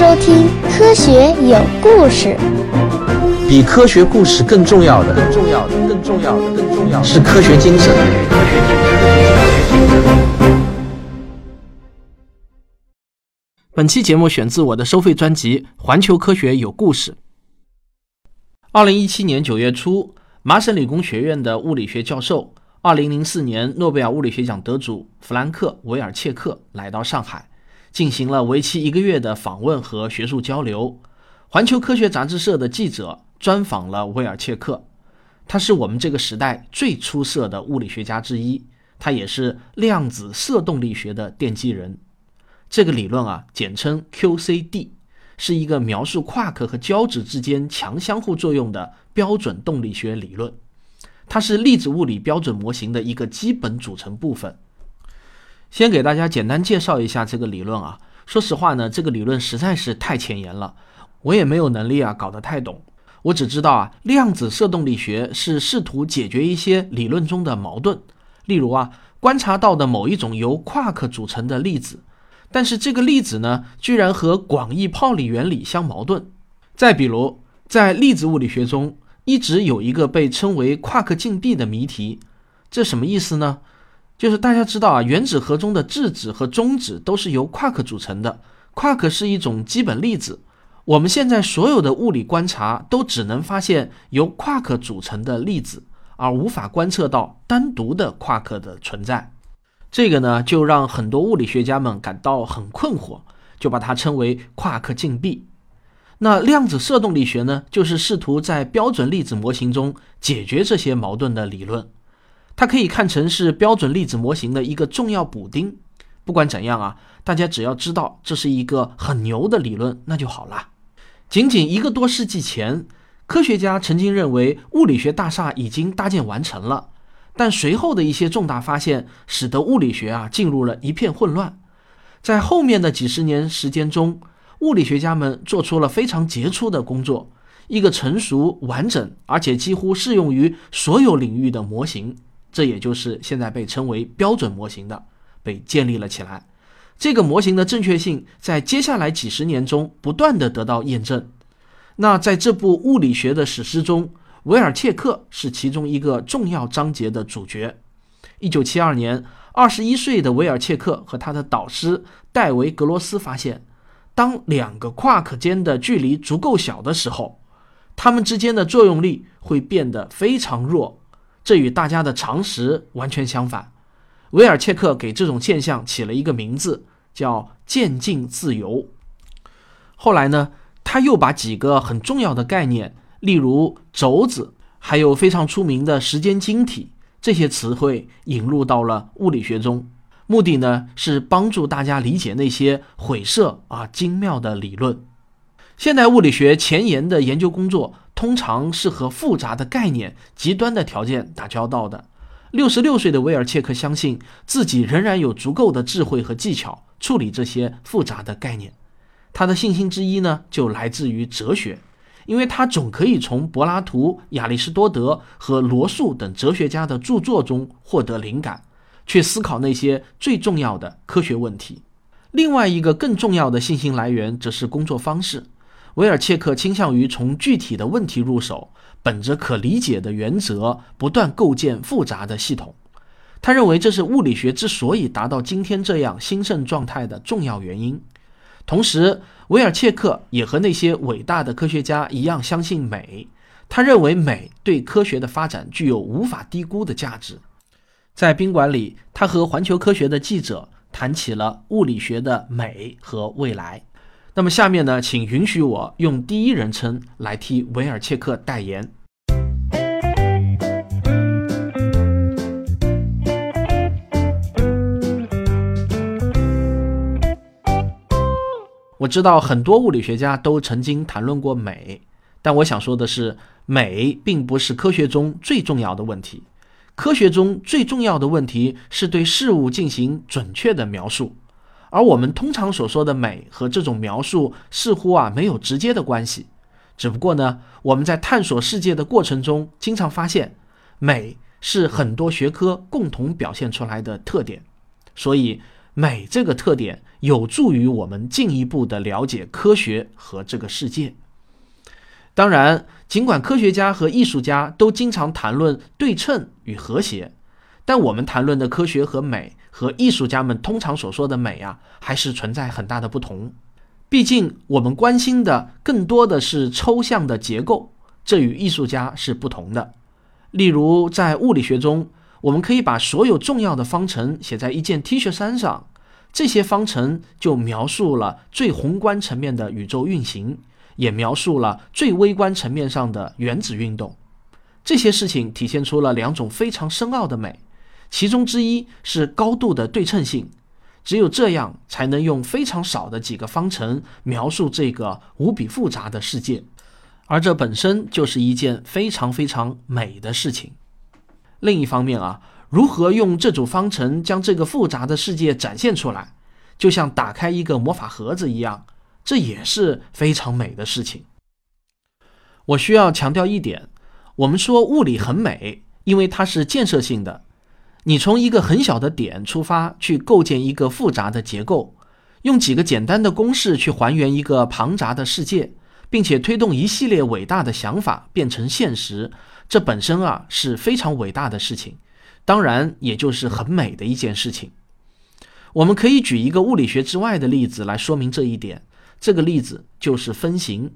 收听《科学有故事》。比科学故事更重要的，更重要的，更重要的，更重要的是科学精神。本期节目选自我的收费专辑《环球科学有故事》。二零一七年九月初，麻省理工学院的物理学教授、二零零四年诺贝尔物理学奖得主弗兰克·维尔切克来到上海，进行了为期一个月的访问和学术交流。环球科学杂志社的记者专访了威尔切克，他是我们这个时代最出色的物理学家之一，他也是量子色动力学的奠基人。这个理论啊，简称 QCD，是一个描述夸克和胶质之间强相互作用的标准动力学理论。它是粒子物理标准模型的一个基本组成部分。先给大家简单介绍一下这个理论啊。说实话呢，这个理论实在是太前沿了，我也没有能力啊搞得太懂。我只知道啊，量子色动力学是试图解决一些理论中的矛盾，例如啊，观察到的某一种由夸克组成的粒子。但是这个粒子呢，居然和广义泡利原理相矛盾。再比如，在粒子物理学中，一直有一个被称为夸克禁闭的谜题，这什么意思呢？就是大家知道啊，原子核中的质子和中子都是由夸克组成的，夸克是一种基本粒子。我们现在所有的物理观察都只能发现由夸克组成的粒子，而无法观测到单独的夸克的存在。这个呢，就让很多物理学家们感到很困惑，就把它称为夸克禁闭。那量子色动力学呢，就是试图在标准粒子模型中解决这些矛盾的理论。它可以看成是标准粒子模型的一个重要补丁。不管怎样啊，大家只要知道这是一个很牛的理论，那就好了。仅仅一个多世纪前，科学家曾经认为物理学大厦已经搭建完成了。但随后的一些重大发现，使得物理学啊进入了一片混乱。在后面的几十年时间中，物理学家们做出了非常杰出的工作，一个成熟、完整而且几乎适用于所有领域的模型，这也就是现在被称为标准模型的，被建立了起来。这个模型的正确性在接下来几十年中不断的得到验证。那在这部物理学的史诗中，韦尔切克是其中一个重要章节的主角。一九七二年，二十一岁的维尔切克和他的导师戴维·格罗斯发现，当两个夸克间的距离足够小的时候，它们之间的作用力会变得非常弱。这与大家的常识完全相反。维尔切克给这种现象起了一个名字，叫渐进自由。后来呢，他又把几个很重要的概念。例如轴子，还有非常出名的时间晶体，这些词汇引入到了物理学中，目的呢是帮助大家理解那些晦涩而精妙的理论。现代物理学前沿的研究工作通常是和复杂的概念、极端的条件打交道的。六十六岁的威尔切克相信自己仍然有足够的智慧和技巧处理这些复杂的概念。他的信心之一呢，就来自于哲学。因为他总可以从柏拉图、亚里士多德和罗素等哲学家的著作中获得灵感，去思考那些最重要的科学问题。另外一个更重要的信心来源则是工作方式。维尔切克倾向于从具体的问题入手，本着可理解的原则，不断构建复杂的系统。他认为这是物理学之所以达到今天这样兴盛状态的重要原因。同时，维尔切克也和那些伟大的科学家一样相信美。他认为美对科学的发展具有无法低估的价值。在宾馆里，他和环球科学的记者谈起了物理学的美和未来。那么，下面呢，请允许我用第一人称来替维尔切克代言。我知道很多物理学家都曾经谈论过美，但我想说的是，美并不是科学中最重要的问题。科学中最重要的问题是对事物进行准确的描述，而我们通常所说的美和这种描述似乎啊没有直接的关系。只不过呢，我们在探索世界的过程中，经常发现，美是很多学科共同表现出来的特点，所以。美这个特点有助于我们进一步的了解科学和这个世界。当然，尽管科学家和艺术家都经常谈论对称与和谐，但我们谈论的科学和美和艺术家们通常所说的美啊，还是存在很大的不同。毕竟，我们关心的更多的是抽象的结构，这与艺术家是不同的。例如，在物理学中，我们可以把所有重要的方程写在一件 T 恤衫上，这些方程就描述了最宏观层面的宇宙运行。也描述了最微观层面上的原子运动，这些事情体现出了两种非常深奥的美，其中之一是高度的对称性，只有这样才能用非常少的几个方程描述这个无比复杂的世界，而这本身就是一件非常非常美的事情。另一方面啊，如何用这组方程将这个复杂的世界展现出来，就像打开一个魔法盒子一样。这也是非常美的事情。我需要强调一点：我们说物理很美，因为它是建设性的。你从一个很小的点出发，去构建一个复杂的结构，用几个简单的公式去还原一个庞杂的世界，并且推动一系列伟大的想法变成现实，这本身啊是非常伟大的事情。当然，也就是很美的一件事情。我们可以举一个物理学之外的例子来说明这一点。这个例子就是分形。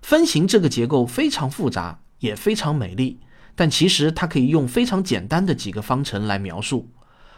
分形这个结构非常复杂，也非常美丽，但其实它可以用非常简单的几个方程来描述。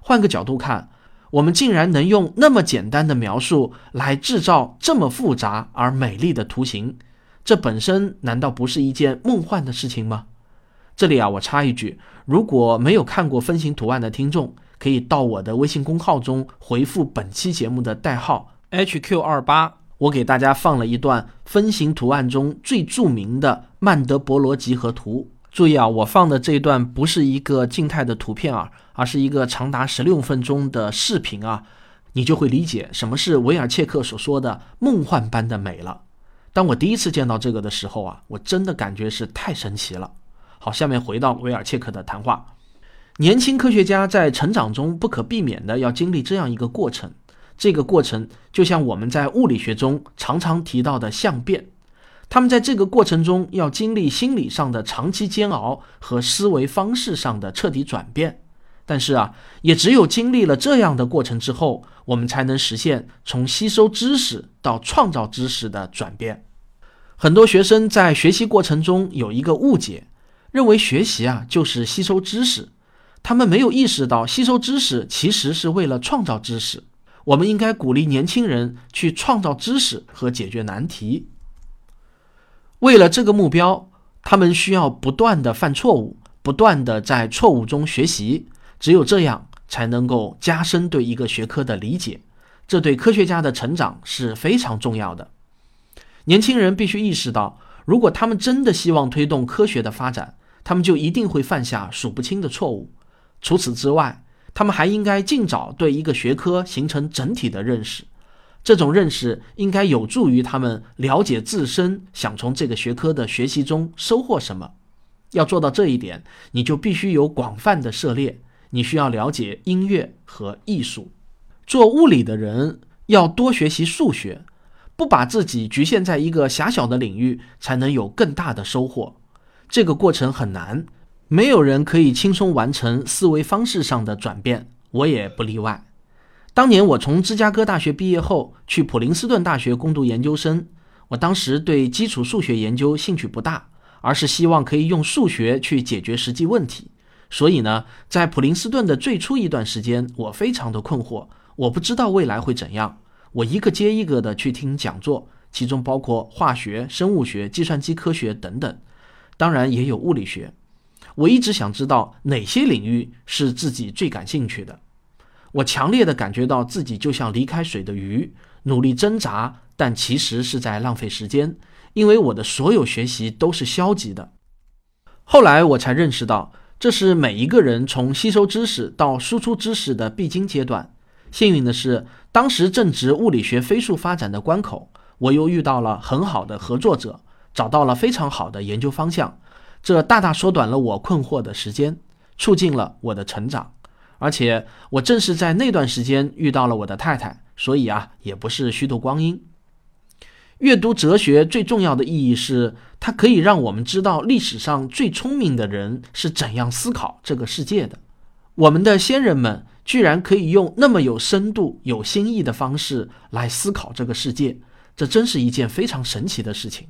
换个角度看，我们竟然能用那么简单的描述来制造这么复杂而美丽的图形，这本身难道不是一件梦幻的事情吗？这里啊，我插一句：如果没有看过分形图案的听众，可以到我的微信公号中回复本期节目的代号 HQ 二八。我给大家放了一段分形图案中最著名的曼德伯罗集合图。注意啊，我放的这一段不是一个静态的图片啊，而是一个长达十六分钟的视频啊，你就会理解什么是维尔切克所说的梦幻般的美了。当我第一次见到这个的时候啊，我真的感觉是太神奇了。好，下面回到维尔切克的谈话。年轻科学家在成长中不可避免的要经历这样一个过程。这个过程就像我们在物理学中常常提到的相变，他们在这个过程中要经历心理上的长期煎熬和思维方式上的彻底转变。但是啊，也只有经历了这样的过程之后，我们才能实现从吸收知识到创造知识的转变。很多学生在学习过程中有一个误解，认为学习啊就是吸收知识，他们没有意识到吸收知识其实是为了创造知识。我们应该鼓励年轻人去创造知识和解决难题。为了这个目标，他们需要不断的犯错误，不断的在错误中学习。只有这样，才能够加深对一个学科的理解。这对科学家的成长是非常重要的。年轻人必须意识到，如果他们真的希望推动科学的发展，他们就一定会犯下数不清的错误。除此之外，他们还应该尽早对一个学科形成整体的认识，这种认识应该有助于他们了解自身想从这个学科的学习中收获什么。要做到这一点，你就必须有广泛的涉猎。你需要了解音乐和艺术。做物理的人要多学习数学，不把自己局限在一个狭小的领域，才能有更大的收获。这个过程很难。没有人可以轻松完成思维方式上的转变，我也不例外。当年我从芝加哥大学毕业后，去普林斯顿大学攻读研究生。我当时对基础数学研究兴趣不大，而是希望可以用数学去解决实际问题。所以呢，在普林斯顿的最初一段时间，我非常的困惑，我不知道未来会怎样。我一个接一个的去听讲座，其中包括化学、生物学、计算机科学等等，当然也有物理学。我一直想知道哪些领域是自己最感兴趣的。我强烈的感觉到自己就像离开水的鱼，努力挣扎，但其实是在浪费时间，因为我的所有学习都是消极的。后来我才认识到，这是每一个人从吸收知识到输出知识的必经阶段。幸运的是，当时正值物理学飞速发展的关口，我又遇到了很好的合作者，找到了非常好的研究方向。这大大缩短了我困惑的时间，促进了我的成长。而且我正是在那段时间遇到了我的太太，所以啊，也不是虚度光阴。阅读哲学最重要的意义是，它可以让我们知道历史上最聪明的人是怎样思考这个世界的。我们的先人们居然可以用那么有深度、有新意的方式来思考这个世界，这真是一件非常神奇的事情。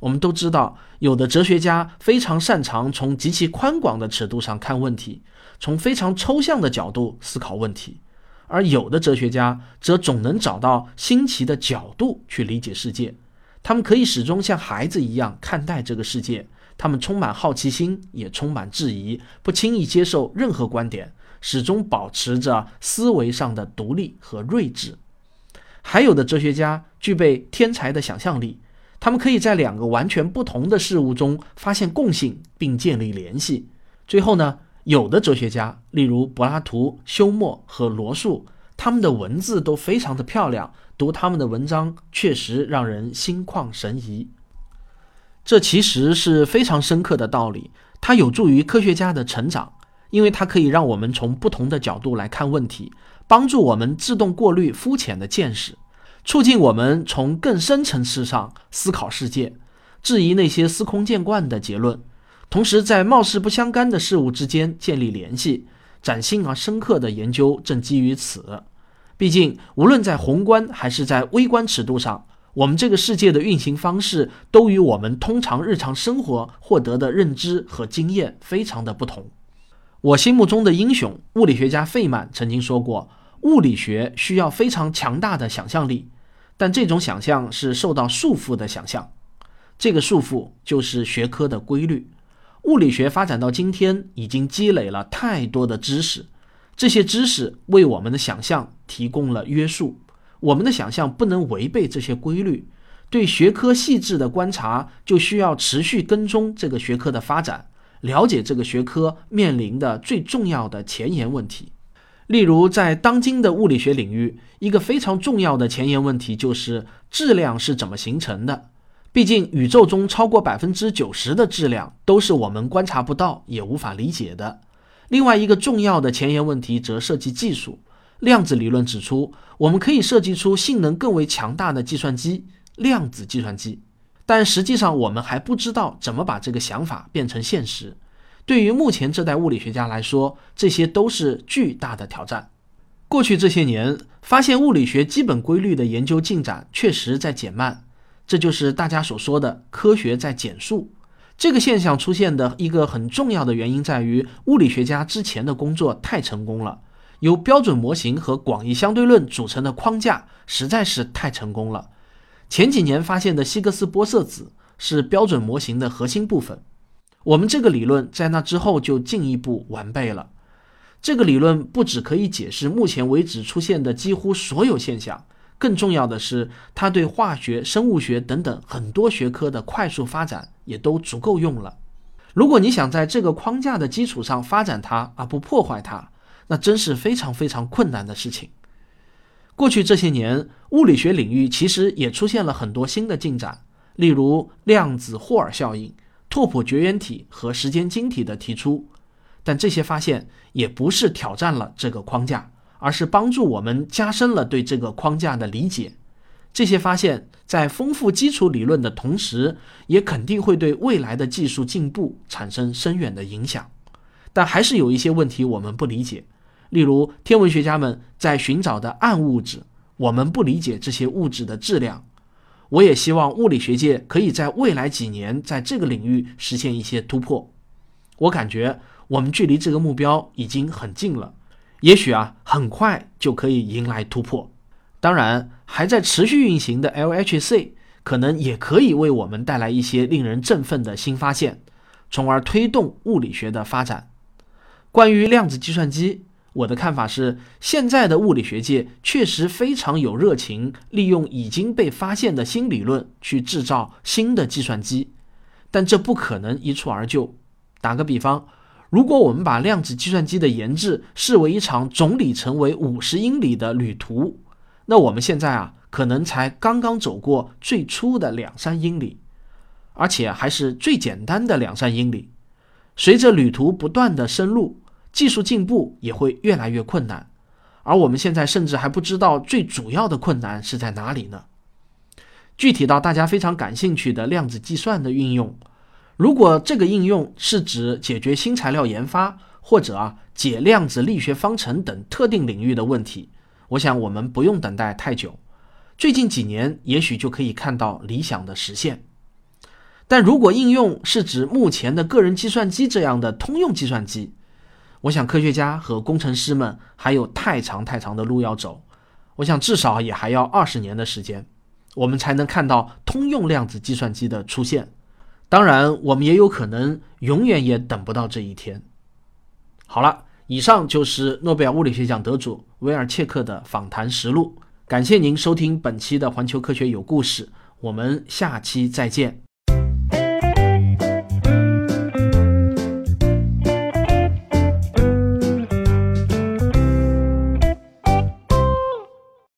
我们都知道，有的哲学家非常擅长从极其宽广的尺度上看问题，从非常抽象的角度思考问题。而有的哲学家则总能找到新奇的角度去理解世界，他们可以始终像孩子一样看待这个世界，他们充满好奇心，也充满质疑，不轻易接受任何观点，始终保持着思维上的独立和睿智。还有的哲学家具备天才的想象力，他们可以在两个完全不同的事物中发现共性并建立联系。最后呢？有的哲学家，例如柏拉图、休谟和罗素，他们的文字都非常的漂亮，读他们的文章确实让人心旷神怡。这其实是非常深刻的道理，它有助于科学家的成长，因为它可以让我们从不同的角度来看问题，帮助我们自动过滤肤浅的见识，促进我们从更深层次上思考世界，质疑那些司空见惯的结论。同时，在貌似不相干的事物之间建立联系，崭新而深刻的研究正基于此。毕竟，无论在宏观还是在微观尺度上，我们这个世界的运行方式都与我们通常日常生活获得的认知和经验非常的不同。我心目中的英雄，物理学家费曼曾经说过：“物理学需要非常强大的想象力，但这种想象是受到束缚的想象。这个束缚就是学科的规律。”物理学发展到今天，已经积累了太多的知识，这些知识为我们的想象提供了约束。我们的想象不能违背这些规律。对学科细致的观察，就需要持续跟踪这个学科的发展，了解这个学科面临的最重要的前沿问题。例如，在当今的物理学领域，一个非常重要的前沿问题就是质量是怎么形成的。毕竟，宇宙中超过百分之九十的质量都是我们观察不到也无法理解的。另外一个重要的前沿问题则涉及技术。量子理论指出，我们可以设计出性能更为强大的计算机——量子计算机。但实际上，我们还不知道怎么把这个想法变成现实。对于目前这代物理学家来说，这些都是巨大的挑战。过去这些年，发现物理学基本规律的研究进展确实在减慢。这就是大家所说的科学在减速。这个现象出现的一个很重要的原因在于，物理学家之前的工作太成功了，由标准模型和广义相对论组成的框架实在是太成功了。前几年发现的希格斯玻色子是标准模型的核心部分，我们这个理论在那之后就进一步完备了。这个理论不只可以解释目前为止出现的几乎所有现象。更重要的是，它对化学、生物学等等很多学科的快速发展也都足够用了。如果你想在这个框架的基础上发展它而不破坏它，那真是非常非常困难的事情。过去这些年，物理学领域其实也出现了很多新的进展，例如量子霍尔效应、拓扑绝缘体和时间晶体的提出，但这些发现也不是挑战了这个框架。而是帮助我们加深了对这个框架的理解。这些发现，在丰富基础理论的同时，也肯定会对未来的技术进步产生深远的影响。但还是有一些问题我们不理解，例如天文学家们在寻找的暗物质，我们不理解这些物质的质量。我也希望物理学界可以在未来几年在这个领域实现一些突破。我感觉我们距离这个目标已经很近了。也许啊，很快就可以迎来突破。当然，还在持续运行的 LHC 可能也可以为我们带来一些令人振奋的新发现，从而推动物理学的发展。关于量子计算机，我的看法是，现在的物理学界确实非常有热情，利用已经被发现的新理论去制造新的计算机，但这不可能一蹴而就。打个比方。如果我们把量子计算机的研制视为一场总里程为五十英里的旅途，那我们现在啊，可能才刚刚走过最初的两三英里，而且还是最简单的两三英里。随着旅途不断的深入，技术进步也会越来越困难。而我们现在甚至还不知道最主要的困难是在哪里呢？具体到大家非常感兴趣的量子计算的运用，如果这个应用是指解决新材料研发或者啊解量子力学方程等特定领域的问题，我想我们不用等待太久，最近几年也许就可以看到理想的实现。但如果应用是指目前的个人计算机这样的通用计算机，我想科学家和工程师们还有太长太长的路要走，我想至少也还要二十年的时间，我们才能看到通用量子计算机的出现。当然，我们也有可能永远也等不到这一天。好了，以上就是诺贝尔物理学奖得主威尔切克的访谈实录。感谢您收听本期的环球科学有故事，我们下期再见。